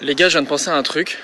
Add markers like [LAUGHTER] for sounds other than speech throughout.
Les gars, je viens de penser à un truc.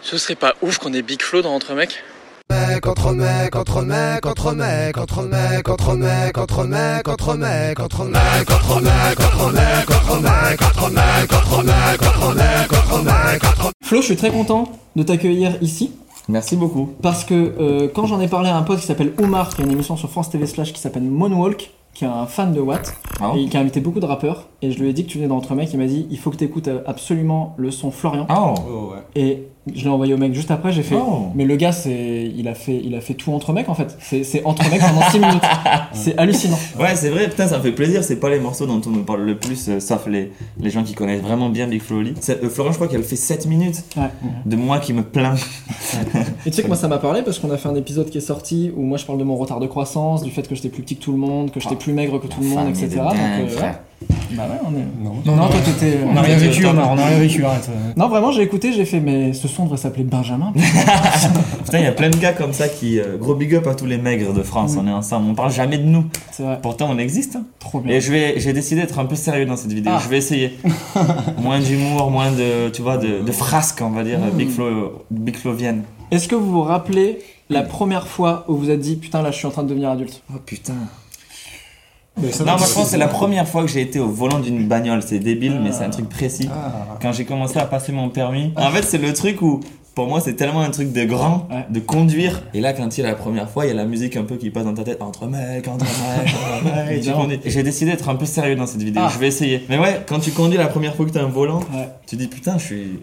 Ce serait pas ouf qu'on ait Big Flo dans Entre Mecs Mec, entre mecs, entre mecs, entre mecs, entre mecs, entre mecs, entre mecs, entre mecs, entre mecs, entre mecs, entre mecs, entre mecs, entre mecs, entre mecs, entre mecs, entre mecs, entre Flo, je suis très content de t'accueillir ici. Merci beaucoup. Parce que euh, quand j'en ai parlé à un pote qui s'appelle Oumar, qui a une émission sur France TV Slash qui s'appelle Moonwalk, qui est un fan de Watt, Ah et qui a invité beaucoup de rappeurs, et je lui ai dit que tu venais d'entre mecs, il m'a dit il faut que tu écoutes absolument le son Florian. Oh, Et je l'ai envoyé au mec juste après, j'ai fait Oh. mais le gars c'est il a fait il a fait tout entre mecs en fait. C'est c'est entre mecs pendant 6 minutes. [LAUGHS] C'est hallucinant. Ouais, c'est vrai, putain, ça me fait plaisir. C'est pas les morceaux dont on nous parle le plus, euh, sauf les, les gens qui connaissent vraiment bien Big Flo Oli. Euh, Florent, je crois qu'elle fait 7 minutes Ouais. de moi qui me plains. [LAUGHS] Et tu sais que moi ça m'a parlé parce qu'on a fait un épisode qui est sorti où moi je parle de mon retard de croissance, du fait que j'étais plus petit que tout le monde, que j'étais plus maigre que tout le monde, etc. de Donc, dingue, euh, frère. ouais. Bah ouais, on est. Non. Non, toi t'étais. On a rien vécu, on a rien vécu, arrête. Non, vraiment, j'ai écouté, j'ai fait, mais ce son devrait s'appeler Benjamin. [LAUGHS] Putain, il y a plein de gars comme ça qui. euh, gros big up à tous les maigres de France, Mm. on est ensemble. On parle jamais de nous. C'est vrai, Pourtant, on existe. hein. trop bien. Et je vais, j'ai décidé d'être un peu sérieux dans cette vidéo. Ah. Je vais essayer. [LAUGHS] moins d'humour, moins de, tu vois, de, de frasques, on va dire, Mm. Big Flo, Big Flovienne. Est-ce que vous vous rappelez la première fois où vous êtes dit, putain, là je suis en train de devenir adulte? Oh putain. Mais ça, Non, moi c'est- je pense que c'est la première fois que j'ai été au volant d'une bagnole. C'est débile, mais c'est un truc précis. Ah. Quand j'ai commencé à passer mon permis. En fait, c'est le truc où, pour moi, c'est tellement un truc de grand, Ouais. de conduire. Et là, quand il y a la première fois, il y a la musique un peu qui passe dans ta tête. Entre mecs, entre mecs, entre mecs. tu [LAUGHS] conduis. J'ai décidé d'être un peu sérieux dans cette vidéo. Ah. Je vais essayer. Mais ouais, quand tu conduis la première fois que t'as un volant, Ouais. tu dis putain, je suis,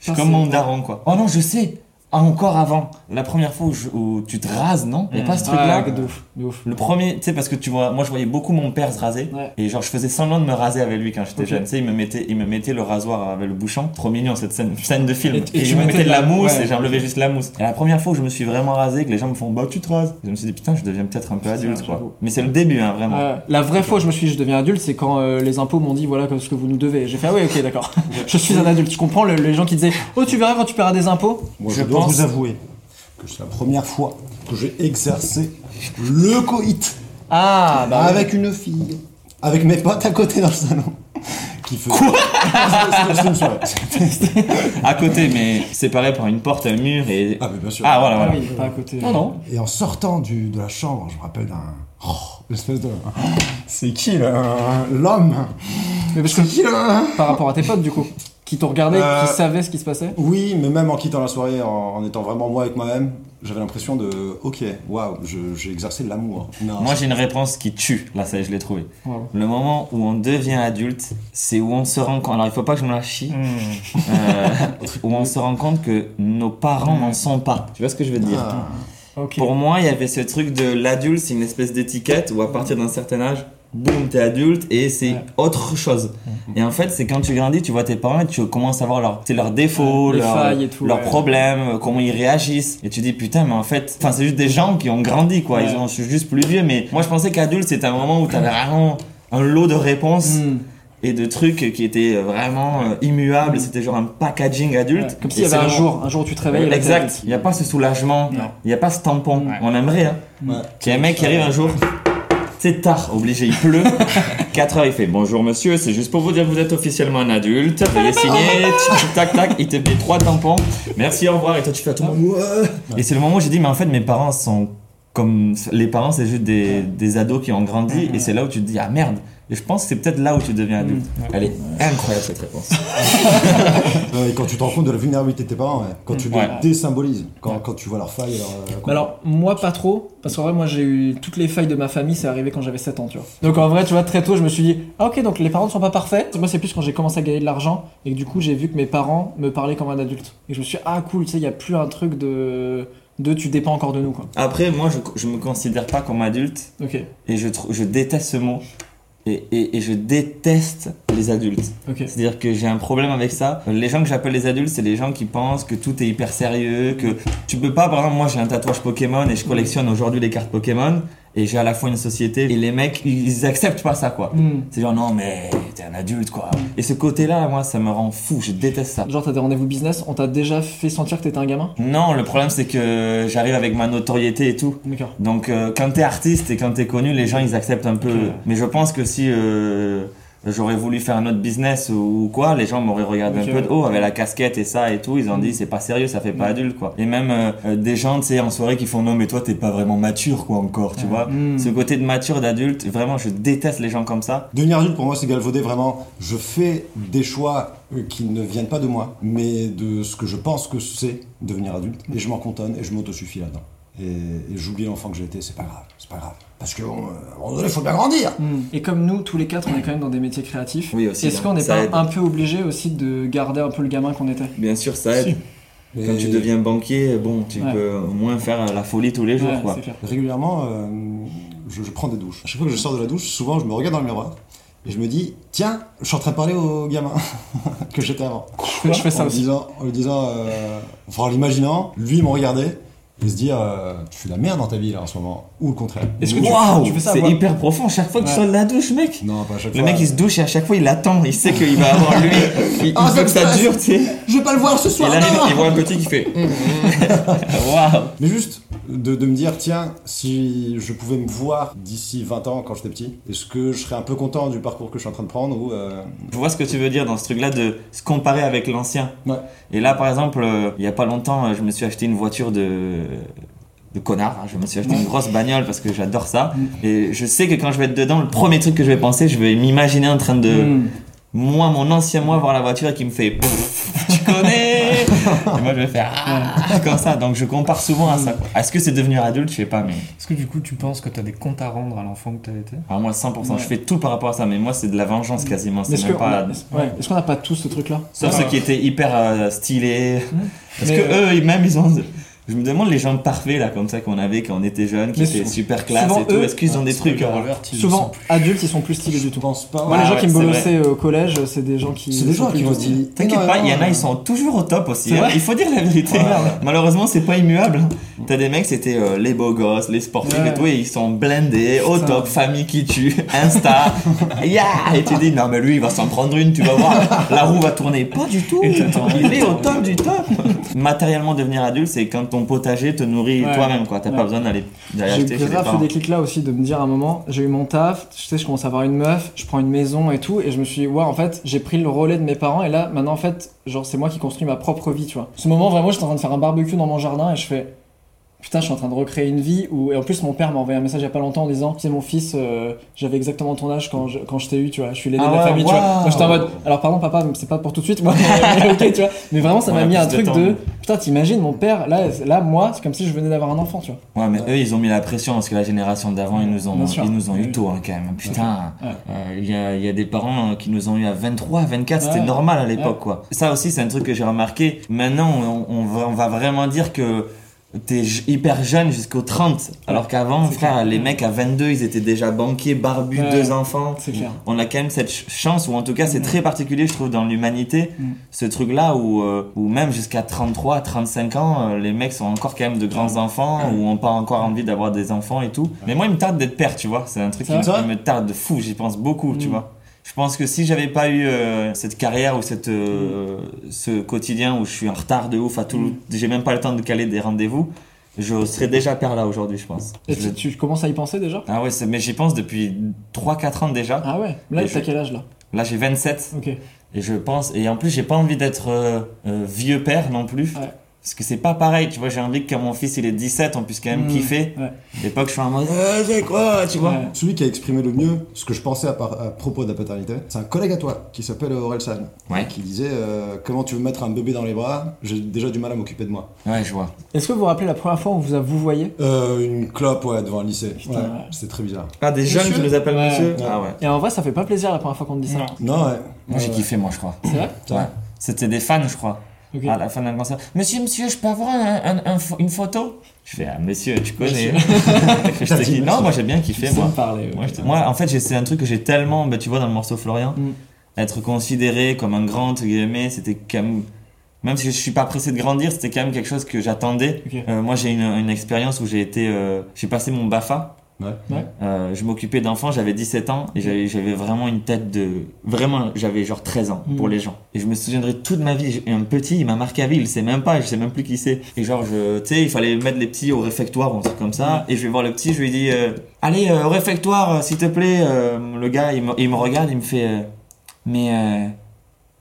je suis comme mon daron, quoi. Oh non, je sais. Encore avant, la première fois où, je- où tu te rases, non? Il a pas ce truc-là? Ouais, de ouf, de ouf. le premier, tu sais, parce que tu vois, moi je voyais beaucoup mon père se raser. Ouais. Et genre, je faisais semblant de me raser avec lui quand j'étais jeune. Tu sais, il me, mettait, il me mettait le rasoir avec le bouchon. Trop mignon cette scène, scène de film. Et- Et, et tu il me mettais mettait de la mousse ouais. et j'enlevais juste la mousse. Et la première fois où je me suis vraiment rasé, que les gens me font bah tu te rases. Je me suis dit putain, je deviens peut-être un peu adulte quoi. Mais c'est le début, hein, vraiment. La vraie fois où je me suis dit, je deviens adulte, c'est quand euh, les impôts m'ont dit, voilà comme ce que vous nous devez. J'ai fait, ah ouais, ok, d'accord. [LAUGHS] je suis un adulte. Je comprends le- les gens qui disaient, oh, tu verras quand tu paieras des impôts. Moi, Je je, dois pense- vous avouer que c'est la première fois que j'ai exercé le coït Ah, bah. avec une fille, avec mes potes à côté dans le salon. Qui fait... Quoi C'était une soirée. À côté, mais séparé par une porte, un mur et. Ah, mais bien sûr. Ah voilà, Ah voilà. oui, pas à côté. Non, non. Et en sortant du, de la chambre, je me rappelle d'un. Oh, l'espèce de. C'est qui là L'homme? Mais parce que C'est qui là? par rapport à tes potes, du coup, qui t'ont regardé, Euh, qui savaient ce qui se passait? Oui, mais même en quittant la soirée, en, en étant vraiment moi avec moi-même, j'avais l'impression de. Ok, waouh, j'ai exercé de l'amour. Non, Moi j'ai une réponse qui tue, là ça y est, je l'ai trouvé. Le moment où on devient adulte, c'est où on se rend compte, alors il faut pas que je me la chie, Hmm. euh, [LAUGHS] où on se rend compte que nos parents n'en sont pas. Tu vois ce que je veux dire? Pour moi, il y avait ce truc de l'adulte, c'est une espèce d'étiquette où à partir d'un certain âge, boum, t'es adulte et c'est Ouais. autre chose. Et en fait, c'est quand tu grandis, tu vois tes parents et tu commences à voir sais, leurs défauts, Ouais, leurs, failles et tout, leurs problèmes, euh, comment ils réagissent. Et tu dis putain, mais en fait, enfin c'est juste des gens qui ont grandi quoi. Ils ont, je suis juste plus vieux. Mais moi, je pensais qu'adulte c'était un moment où t'avais vraiment un lot de réponses Hmm. Et de trucs qui étaient vraiment euh, immuables. C'était genre un packaging adulte. Ouais, Comme s'il y avait c'est un jour, un jour où tu te réveilles. Exact. Il n'y a pas ce soulagement. Non. Il n'y a pas ce tampon. Ouais. On aimerait, hein. Ouais. Qu'il y ait un mec qui arrive un jour. C'est tard, obligé, il pleut. [LAUGHS] 4 heures, il fait Bonjour monsieur, c'est juste pour vous dire que vous êtes officiellement un adulte. Veuillez signer. Tac, tac. Il te met trois tampons. Merci, au revoir. Et toi, tu fais à tout le monde. Et c'est le moment où j'ai dit Mais en fait, mes parents sont comme. Les parents, c'est juste des, des ados qui ont grandi. Et c'est là où tu te dis Ah merde. Et je pense que c'est peut-être là où tu deviens adulte. Elle est incroyable cette réponse. [LAUGHS] Et quand tu te rends compte de la vulnérabilité de tes parents, ouais. quand tu les Ouais. désymbolises, quand, quand tu vois leurs failles. leur, euh, alors, moi pas trop, parce qu'en vrai, moi j'ai eu toutes les failles de ma famille, c'est arrivé quand j'avais 7 ans, tu vois. Donc en vrai, tu vois, très tôt, je me suis dit, ah ok, donc les parents ne sont pas parfaits. Moi, c'est plus quand j'ai commencé à gagner de l'argent et que du coup, j'ai vu que mes parents me parlaient comme un adulte. Et je me suis dit, ah cool, tu sais, il y a plus un truc de. de tu dépends encore de nous, quoi. Après, moi, je, je me considère pas comme adulte. Ok. Et je déteste ce mot. Et, et, et je déteste les adultes. C'est-à-dire que j'ai un problème avec ça. Les gens que j'appelle les adultes, c'est les gens qui pensent que tout est hyper sérieux, que tu peux pas, par exemple, moi j'ai un tatouage Pokémon et je collectionne aujourd'hui les cartes Pokémon et j'ai à la fois une société et les mecs, ils acceptent pas ça, quoi. Hmm. C'est genre, non, mais un adulte, quoi. Et ce côté-là, moi, ça me rend fou, je déteste ça. Genre, t'as des rendez-vous business, on t'a déjà fait sentir que t'étais un gamin? Non, le problème, c'est que j'arrive avec ma notoriété et tout. D'accord. Donc, euh, quand t'es artiste et quand t'es connu, les gens, ils acceptent un peu. Mais je pense que si euh, j'aurais voulu faire un autre business ou quoi, les gens m'auraient regardé un peu de haut avec la casquette et ça et tout. Ils ont dit, c'est pas sérieux, ça fait pas adulte, quoi. Et même euh, euh, des gens, tu sais, en soirée qui font, non, mais toi, t'es pas vraiment mature, quoi, encore, tu vois. Mm. Ce côté de mature, d'adulte, vraiment, je déteste les gens comme ça. Devenir adulte, pour moi, c'est galvaudé vraiment. Je fais des choix euh, qui ne viennent pas de moi, mais de ce que je pense que c'est devenir adulte. Et je m'en contonne et je m'autosuffis là-dedans. Et, et j'oublie l'enfant que j'étais, c'est pas grave, c'est pas grave. Parce qu'à un moment donné, il faut bien grandir. Hmm. Et comme nous, tous les quatre, on est quand même dans des métiers créatifs. Oui, aussi, Est-ce donc qu'on n'est pas aide. un peu obligé aussi de garder un peu le gamin qu'on était? Bien sûr, ça aide. Quand Et tu deviens banquier, bon, tu Ouais. peux au moins faire la folie tous les jours, Ouais, quoi. Régulièrement, euh, je, je prends des douches. À chaque fois que je sors de la douche, souvent, je me regarde dans le miroir et je me dis, tiens, je suis en train de parler au gamin [LAUGHS] que j'étais avant. Je fais ça en aussi. Lui disant, en lui disant, euh, enfin en l'imaginant, lui me regarder et se dire, euh, tu fais de la merde dans ta vie là en ce moment, ou le contraire. Est-ce que tu- Waouh, tu fais ça, c'est hyper profond. Chaque fois que tu Ouais. sors de la douche, mec. Non, pas à chaque Le fois. mec il se douche et à chaque fois il attend, il sait qu'il va avoir lui. [LAUGHS] Il, il veut ça que ça dure, tu sais. Je vais pas le voir ce Et soir. là non il, il voit un petit qui fait. [LAUGHS] Waouh. Mais juste de, de me dire, tiens, si je pouvais me voir d'ici 20 ans quand j'étais petit, est-ce que je serais un peu content du parcours que je suis en train de prendre ou euh, Je vois ce que tu veux dire dans ce truc-là de se comparer avec l'ancien. Ouais. Et là, par exemple, euh, il y a pas longtemps, euh, je me suis acheté une voiture de de connard. hein. Je me suis acheté une grosse bagnole parce que j'adore ça. Et je sais que quand je vais être dedans, le premier truc que je vais penser, je vais m'imaginer en train de Hmm. moi, mon ancien moi, voir la voiture et qui me fait tu connais? Et moi, je vais faire ah, comme ça. Donc, je compare souvent à ça. quoi. Est-ce que c'est devenir adulte? Je sais pas, mais Est-ce que du coup tu penses que t'as des comptes à rendre à l'enfant que t'as été? Alors moi, 100%, Ouais. je fais tout par rapport à ça. Mais moi, c'est de la vengeance quasiment. C'est Est-ce qu'on pas. a- ouais. Est-ce qu'on n'a pas tous ce truc-là? Sauf ceux qui étaient hyper euh, stylés. Parce Mais, que euh, eux, ils- même, ils ont. Je me demande les gens parfaits là, comme ça qu'on avait quand on était jeunes, qui Mais étaient super classe souvent, et tout. eux- Est-ce qu'ils ont des trucs euh, Souvent, adultes, ils sont plus stylés du tout. Je pense pas. Moi, Ah les gens ouais, qui me bolossaient au collège, c'est des gens qui. C'est des sont gens qui vont se. T'inquiète pas, il y en a, ils sont toujours au top aussi. Hein. Il faut dire la vérité. Malheureusement, c'est pas immuable. T'as des mecs, c'était euh, les beaux gosses, les sportifs Ouais. et tout, et ils sont blindés, au top, famille qui tue, Insta, [LAUGHS] yeah Et tu dis, non mais lui, il va s'en prendre une, tu vas voir, la roue va tourner. Pas du tout, il est au top du top. Matériellement, devenir adulte, c'est quand ton potager te nourrit Ouais. toi-même, quoi. T'as Ouais. pas besoin d'aller d'aller J'ai acheter les grave fait parents. des clics là aussi de me dire à un moment, j'ai eu mon taf, tu sais, je commence à avoir une meuf, je prends une maison et tout, et je me suis dit, ouais, en fait, j'ai pris le relais de mes parents, et là, maintenant, en fait, genre, c'est moi qui construis ma propre vie, tu vois. Ce moment, vraiment, j'étais en train de faire un barbecue dans mon jardin, et je fais, putain, je suis en train de recréer une vie où, et en plus, mon père m'a envoyé un message il y a pas longtemps en disant, c'est mon fils, euh, j'avais exactement ton âge quand je, quand je t'ai eu, tu vois, je suis l'aîné Ah de la ouais, famille, tu vois. Donc j'étais en mode, alors pardon, papa, mais c'est pas pour tout de suite, moi, mais ok, tu vois. Mais vraiment, ça m'a mis un truc de, putain, t'imagines, mon père, là, là, moi, c'est comme si je venais d'avoir un enfant, tu vois. Ouais, mais eux, ils ont mis la pression parce que la génération d'avant, ils nous ont, ils nous ont eu tôt, hein, quand même. Putain, euh, il y, a, y a des parents qui nous ont eu à 23, 24, c'était normal à l'époque, quoi. Ça aussi, c'est un truc que j'ai remarqué. Maintenant, on, on va, on va vraiment dire que t'es hyper jeune jusqu'aux 30. Alors qu'avant, frère, clair. les mecs à 22, ils étaient déjà banquiers, barbus, Ouais. deux enfants. C'est clair. On a quand même cette ch- chance, ou en tout cas, c'est très particulier, je trouve, dans l'humanité, Mm. ce truc-là où, euh, où même jusqu'à 33, 35 ans, euh, les mecs sont encore quand même de grands enfants, ou ont pas encore envie d'avoir des enfants et tout. Mais moi, il me tarde d'être père, tu vois. C'est un truc qui me, me tarde de fou, j'y pense beaucoup, tu Mm. vois. Je pense que si j'avais pas eu euh, cette carrière ou cette, euh, ce quotidien où je suis en retard de ouf à tout, j'ai même pas le temps de caler des rendez-vous, je serais déjà père là aujourd'hui, je pense. Et Je- tu, commences à y penser déjà? Ah ouais, mais j'y pense depuis 3-4 ans déjà. Ah ouais Là, t'as je- quel âge là? Là, j'ai 27. Ok. Et je pense, et en plus, j'ai pas envie d'être euh, vieux père non plus. Ouais. Parce que c'est pas pareil, tu vois. J'ai envie que quand mon fils il est 17, on puisse quand même Mm. kiffer. Ouais. À l'époque, je suis en mode, euh, c'est quoi, tu vois. Ouais. Celui qui a exprimé le mieux ce que je pensais à, par- à propos de la paternité, c'est un collègue à toi qui s'appelle Aurel San, Ouais. qui disait euh, comment tu veux mettre un bébé dans les bras, j'ai déjà du mal à m'occuper de moi. Ouais, je vois. Est-ce que vous vous rappelez la première fois où on vous a vous voyé Euh, une clope ouais devant un lycée, Putain, ouais, ouais. c'était très bizarre. Ah, des jeunes qui nous appellent Ouais. monsieur? Ouais. Ah ouais. Et en vrai, ça fait pas plaisir la première fois qu'on te dit ça. Non. Non ouais. Moi, j'ai Ouais, kiffé, moi, je crois. C'est vrai? Ouais. C'était des fans, je crois. À la fin d'un concert. Monsieur, monsieur, je peux avoir un- un- un pho- une photo? Je fais, ah, monsieur, tu connais. [LAUGHS] je te dis, non, moi j'ai bien kiffé, moi. parler. Moi, ouais. je- moi, en fait, c'est un truc que j'ai tellement, bah, tu vois, dans le morceau Florian, Mm. être considéré comme un grand, entre guillemets, c'était quand même, même si je suis pas pressé de grandir, c'était quand même quelque chose que j'attendais. Euh, moi, j'ai une, une expérience où j'ai été, euh, j'ai passé mon BAFA. Ouais. Ouais. Euh, je m'occupais d'enfants, j'avais 17 ans et j'avais, j'avais vraiment une tête de, vraiment, j'avais genre 13 ans pour Mm. les gens. Et je me souviendrai toute ma vie. Un petit, il m'a marqué à vie, il sait même pas, je sais même plus qui c'est. Et genre, je, tu sais, il fallait mettre les petits au réfectoire ou un truc comme ça. Et je vais voir le petit, je lui dis, euh, allez, euh, au réfectoire, s'il te plaît. Euh, le gars, il me, il me regarde, il me fait, euh, mais, euh,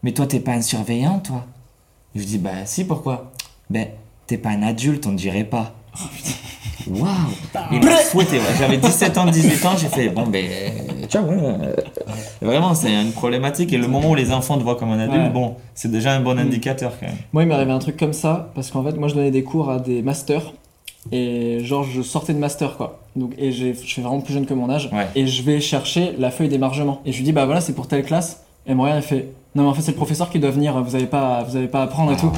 mais toi, t'es pas un surveillant, toi? Je lui dis, bah si, pourquoi Ben, t'es pas un adulte, on ne dirait pas. Waouh Il m'a fouetté, ouais. J'avais 17 ans, 18 ans, j'ai fait, bon ben, ciao, ouais. Vraiment, c'est une problématique. Et le moment où les enfants te voient comme un adulte, Ouais. bon, c'est déjà un bon indicateur quand même. Moi, il m'est arrivé un truc comme ça, parce qu'en fait, moi, je donnais des cours à des masters. Et genre, je sortais de master, quoi. Donc, et je suis vraiment plus jeune que mon âge. Ouais. Et je vais chercher la feuille d'émargement. Et je lui dis, bah voilà, c'est pour telle classe. Et regarde, elle fait, non, mais en fait, c'est le professeur qui doit venir, vous avez pas, vous avez pas à apprendre et tout.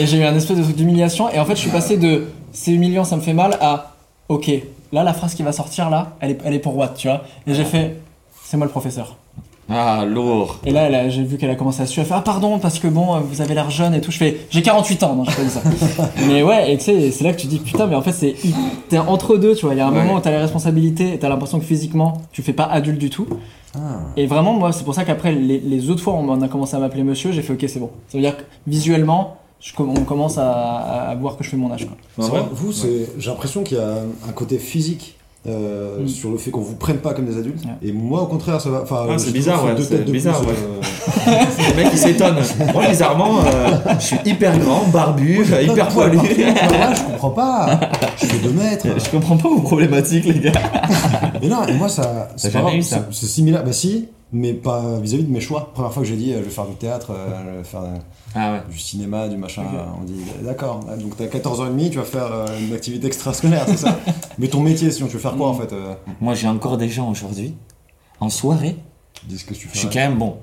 Et j'ai eu un espèce de truc d'humiliation. Et en fait, je suis passé de c'est humiliant, ça me fait mal à ok, là, la phrase qui va sortir là, elle est, elle est pour Watt, tu vois. Et j'ai fait, c'est moi le professeur. Ah, lourd. Et là, j'ai vu qu'elle a commencé à suer. Elle fait Ah, pardon, parce que bon, euh, vous avez l'air jeune et tout. Je fais J'ai 48 ans. Non, je fais ça. [LAUGHS] mais ouais, et tu sais, c'est là que tu dis Putain, mais en fait, c'est. T'es entre deux, tu vois. Il y a un Ouais. moment où t'as les responsabilités et t'as l'impression que physiquement, tu fais pas adulte du tout. Ah. Et vraiment, moi, c'est pour ça qu'après, les, les autres fois, on a commencé à m'appeler monsieur. J'ai fait Ok, c'est bon. Ça veut dire que visuellement, je, on commence à, voir que je fais mon âge. Quoi. C'est vrai, vrai, vous, c'est- j'ai l'impression qu'il y a un côté physique euh, Mm. sur le fait qu'on vous prenne pas comme des adultes. Ouais. Et moi, au contraire, ça va. Enfin, Ah, c'est bizarre, ouais, deux c'est têtes de bizarre, plus, ouais. euh, [LAUGHS] Le mec il s'étonne. Moi, bizarrement, euh, je suis hyper grand, barbu, hyper poilu. Ouais, je comprends pas. Je fais 2 mètres. Je comprends pas vos problématiques, les gars. Mais non, et moi, ça, C'est similaire. Bah, si, mais pas vis-à-vis de mes choix. Première fois que j'ai dit, euh, je vais faire du théâtre, euh, je vais faire euh, Ah ouais. du cinéma, du machin. On dit, d'accord. Donc, t'as 14 ans et demi, tu vas faire une activité extrascolaire, c'est ça [LAUGHS] Mais ton métier, sinon, tu veux faire quoi, en fait euh, Moi, j'ai encore des gens aujourd'hui, en soirée, Dis ce que tu je suis fais. quand même bon.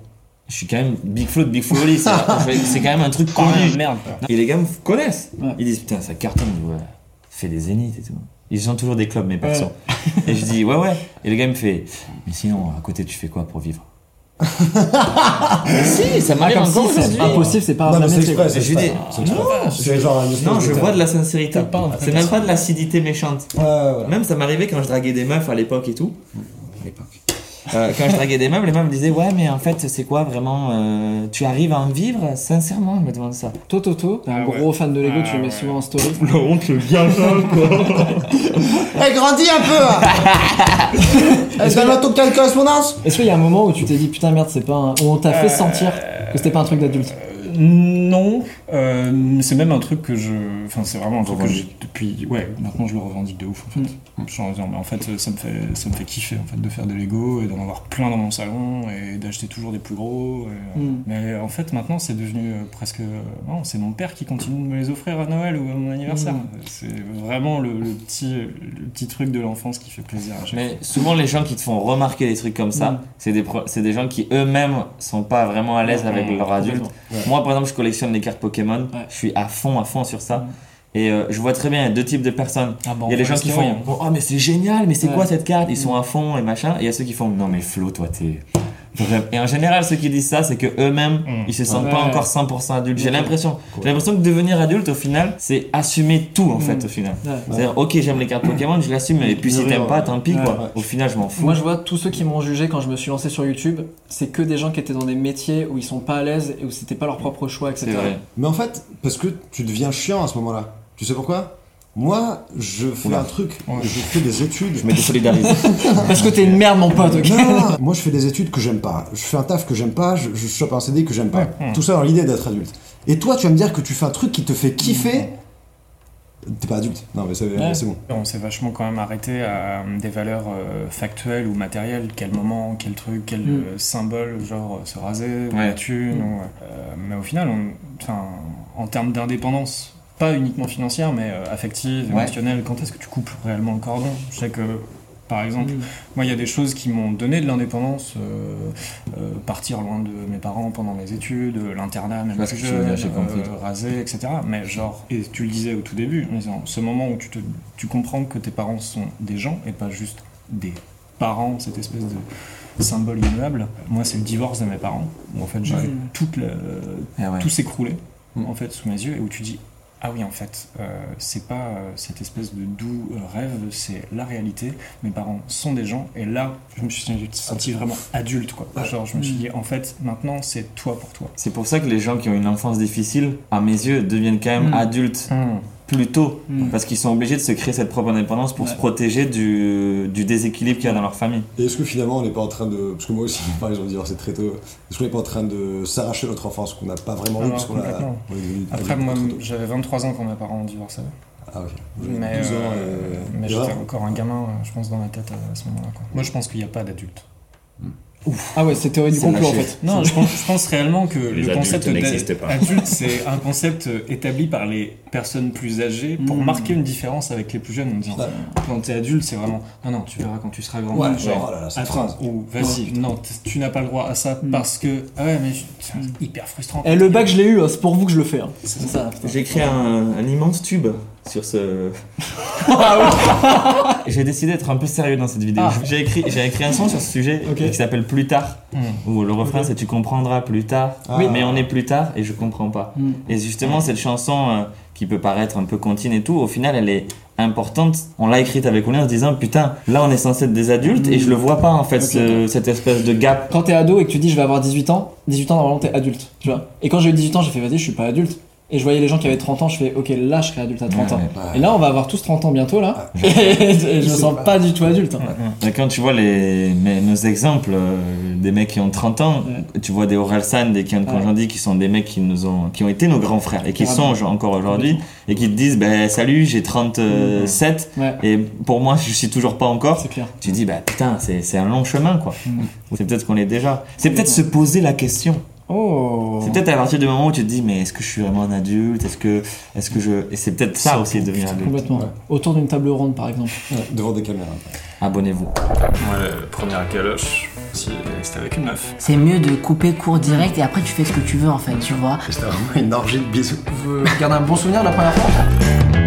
Je suis quand même Big Flo de Big Flo Oli, c'est quand même un truc connu. merde. Et les gars me connaissent. Ouais. Ils disent putain, ça cartonne, ouais. fait des zéniths et tout. Ils ont toujours des clubs, mes persos. Et je dis ouais, ouais. Et le gars me fait, mais sinon, à côté, tu fais quoi pour vivre? Mais Si, ça Ah, m'arrive encore aujourd'hui. impossible, c'est pas un Non, c'est exprès, exprès. non, genre je vois de la sincérité. C'est même pas de l'acidité méchante. Ouais, voilà. Même ça m'arrivait quand je draguais des meufs à l'époque et tout. À l'époque. Euh, quand je draguais des meufs, les meufs me disaient Ouais, mais en fait, c'est quoi vraiment euh, Tu arrives à en vivre? Sincèrement, je me demande ça. Toi, Toto, t'es un Ah ouais. gros fan de Lego, tu Ah le mets ouais. souvent en story. [LAUGHS] La honte, le bien quoi. [LAUGHS] Eh, grandis un peu hein. [LAUGHS] Eh, Donne-moi ton cas de correspondance Est-ce qu'il y a un moment où tu t'es dit Putain, merde, c'est pas un. où on t'a fait sentir que c'était pas un truc d'adulte? Non, euh, c'est même un truc que je. Enfin, c'est vraiment un truc que j'ai depuis. Ouais, maintenant je le revendique de ouf en fait. Je suis en disant, mais en fait, ça me fait, ça me fait kiffer en fait de faire des Lego et d'en avoir plein dans mon salon et d'acheter toujours des plus gros. et, euh, Mm. Mais en fait, maintenant, c'est devenu euh, presque. Non, c'est mon père qui continue de me les offrir à Noël ou à mon anniversaire. Mm. C'est vraiment le, le petit, le petit truc de l'enfance qui fait plaisir à Mais souvent, les gens qui te font remarquer des trucs comme ça, Mm. c'est des, pro- des gens qui eux-mêmes sont pas vraiment à l'aise avec leur adulte. Moi, par exemple, je collectionne les cartes Pokémon. Ouais. Je suis à fond, à fond sur ça. Mm. Et euh, je vois très bien, il y a deux types de personnes. Ah bon, Il y a les gens qui font. Oh, mais c'est génial, mais c'est Ouais. quoi cette carte? Ils sont à fond et machin. Et il y a ceux qui font Non, mais Flo, toi, t'es. Et en général, ceux qui disent ça, c'est que eux-mêmes, Mm. ils se sentent Ouais. pas encore 100% adultes. J'ai l'impression. J'ai l'impression que devenir adulte, au final, c'est assumer tout, en Mm. fait, au final. Ouais. C'est-à-dire, ok, j'aime les cartes Pokémon, je l'assume, et puis si t'aimes pas, tant pis, Ouais, quoi. ouais. Au final, je m'en fous. Moi, je vois tous ceux qui m'ont jugé quand je me suis lancé sur YouTube, c'est que des gens qui étaient dans des métiers où ils sont pas à l'aise et où c'était pas leur propre choix, etc. Mais en fait, parce que tu deviens chiant à ce moment-là. Tu sais pourquoi? Moi, je fais Oula. un truc, Ouais. je fais des études. Je me désolidarise. [LAUGHS] Parce que t'es une merde, mon pote, ok Non, moi je fais des études que j'aime pas. Je fais un taf que j'aime pas, je, je chope un CD que j'aime pas. Tout ça dans l'idée d'être adulte. Et toi, tu vas me dire que tu fais un truc qui te fait kiffer. T'es pas adulte. Non, mais c'est Ouais. bon. On s'est vachement quand même arrêté à euh, des valeurs euh, factuelles ou matérielles, quel moment, quel truc, quel Mm. euh, symbole, genre se raser, ou Ouais. la thune. ou, euh, mais au final, on, enfin, en termes d'indépendance, pas uniquement financière, mais euh, affective, Ouais. émotionnelle, quand est-ce que tu coupes réellement le cordon? Je sais que Par exemple, Mm. moi, il y a des choses qui m'ont donné de l'indépendance, euh, euh, partir loin de mes parents pendant mes études, l'internat, même plus jeune, euh, rasé, etc. Mais genre, et tu le disais au tout début, en disant, ce moment où tu, te, tu comprends que tes parents sont des gens et pas juste des parents, cette espèce de symbole immuable. Moi, c'est le divorce de mes parents, où en fait, j'ai vu toute la- Eh ouais. tout s'écrouler Mm. en fait sous mes yeux et où tu dis ah oui en fait euh, c'est pas euh, cette espèce de doux euh, rêve c'est la réalité. Mes parents sont des gens et là je me suis senti vraiment adulte quoi. Genre je me suis dit en fait maintenant c'est toi pour toi. C'est pour ça que les gens qui ont une enfance difficile, à mes yeux, deviennent quand même Mm. adultes plus tôt. Mm. Parce qu'ils sont obligés de se créer cette propre indépendance pour Ouais. se protéger du, du déséquilibre qu'il y a dans leur famille. Et est-ce que finalement on n'est pas en train de. Parce que moi aussi, [LAUGHS] par exemple, divorcé très tôt. Est-ce qu'on n'est pas en train de s'arracher notre enfance qu'on n'a pas vraiment eu Alors, parce qu'on a. complètement. on est devenu après moi j'avais 23 ans quand mes parents ont divorcé Ah, mais, 12 ans. euh, mais j'étais encore un gamin je pense dans ma tête à ce moment-là quoi. moi je pense qu'il n'y a pas d'adulte Ah ouais, c'est théorie du complot en fait. Non, je pense, je pense réellement que Les le concept adultes n'existent d'a- pas. adulte, c'est [LAUGHS] un concept euh, établi par les personnes plus âgées pour Mm. marquer une différence avec les plus jeunes en disant Ouais. quand t'es adulte, c'est vraiment ah non, tu verras quand tu seras grand. Ouais, genre, oh là là, cette phrase. ou vas-y, non, tu n'as pas le droit à ça Mm. parce que ah ouais, mais c'est hyper frustrant. Et le bac, je l'ai eu, hein, c'est pour vous que je le fais. hein. C'est ça. putain. J'ai écrit un, un immense tube sur ce. [LAUGHS] [LAUGHS] j'ai décidé d'être un peu sérieux dans cette vidéo. Ah. J'ai écrit, écrit un son sur ce sujet qui s'appelle Plus tard, Mm. où le refrain c'est Tu comprendras plus tard, Ah. mais on est plus tard et je comprends pas. Mm. Et justement, cette chanson euh, qui peut paraître un peu contine et tout, au final, elle est importante. On l'a écrite avec Oulin en se disant Putain, là on est censé être des adultes et je le vois pas en fait, ce- cette espèce de gap. Quand t'es ado et que tu dis je vais avoir 18 ans, 18 ans normalement t'es adulte, tu vois. Et quand j'ai eu 18 ans, j'ai fait vas-y, je suis pas adulte. Et je voyais les gens qui avaient 30 ans, je fais ok, là je serai adulte à 30 ans. Et là on va avoir tous 30 ans bientôt là. Ah, [LAUGHS] Et je me sens pas. pas du tout adulte. hein. Et quand tu vois les, mais nos exemples, euh, des mecs qui ont 30 ans, tu vois des Orelsan, des Kian. Konjandi qui sont des mecs qui nous ont, qui ont été nos grands frères et qui sont encore aujourd'hui et qui te disent, ben salut, j'ai 37 Ouais, et pour moi je suis toujours pas encore. c'est clair. Tu dis, bah putain, c'est, c'est un long chemin quoi. Mm. C'est peut-être qu'on est déjà. C'est peut-être se poser la question. Oh. C'est peut-être à partir du moment où tu te dis, mais est-ce que je suis vraiment un adulte? Est-ce que, est-ce que je. Et c'est peut-être ça aussi de devenir adulte. Complètement. Ouais. Autour d'une table ronde par exemple. Ouais, devant des caméras. Abonnez-vous. Moi, le premier à caloche, c'était avec une meuf. C'est mieux de couper court direct et après tu fais ce que tu veux en fait, tu vois. C'était vraiment une orgie de bisous. Vous gardez un bon souvenir de la première fois?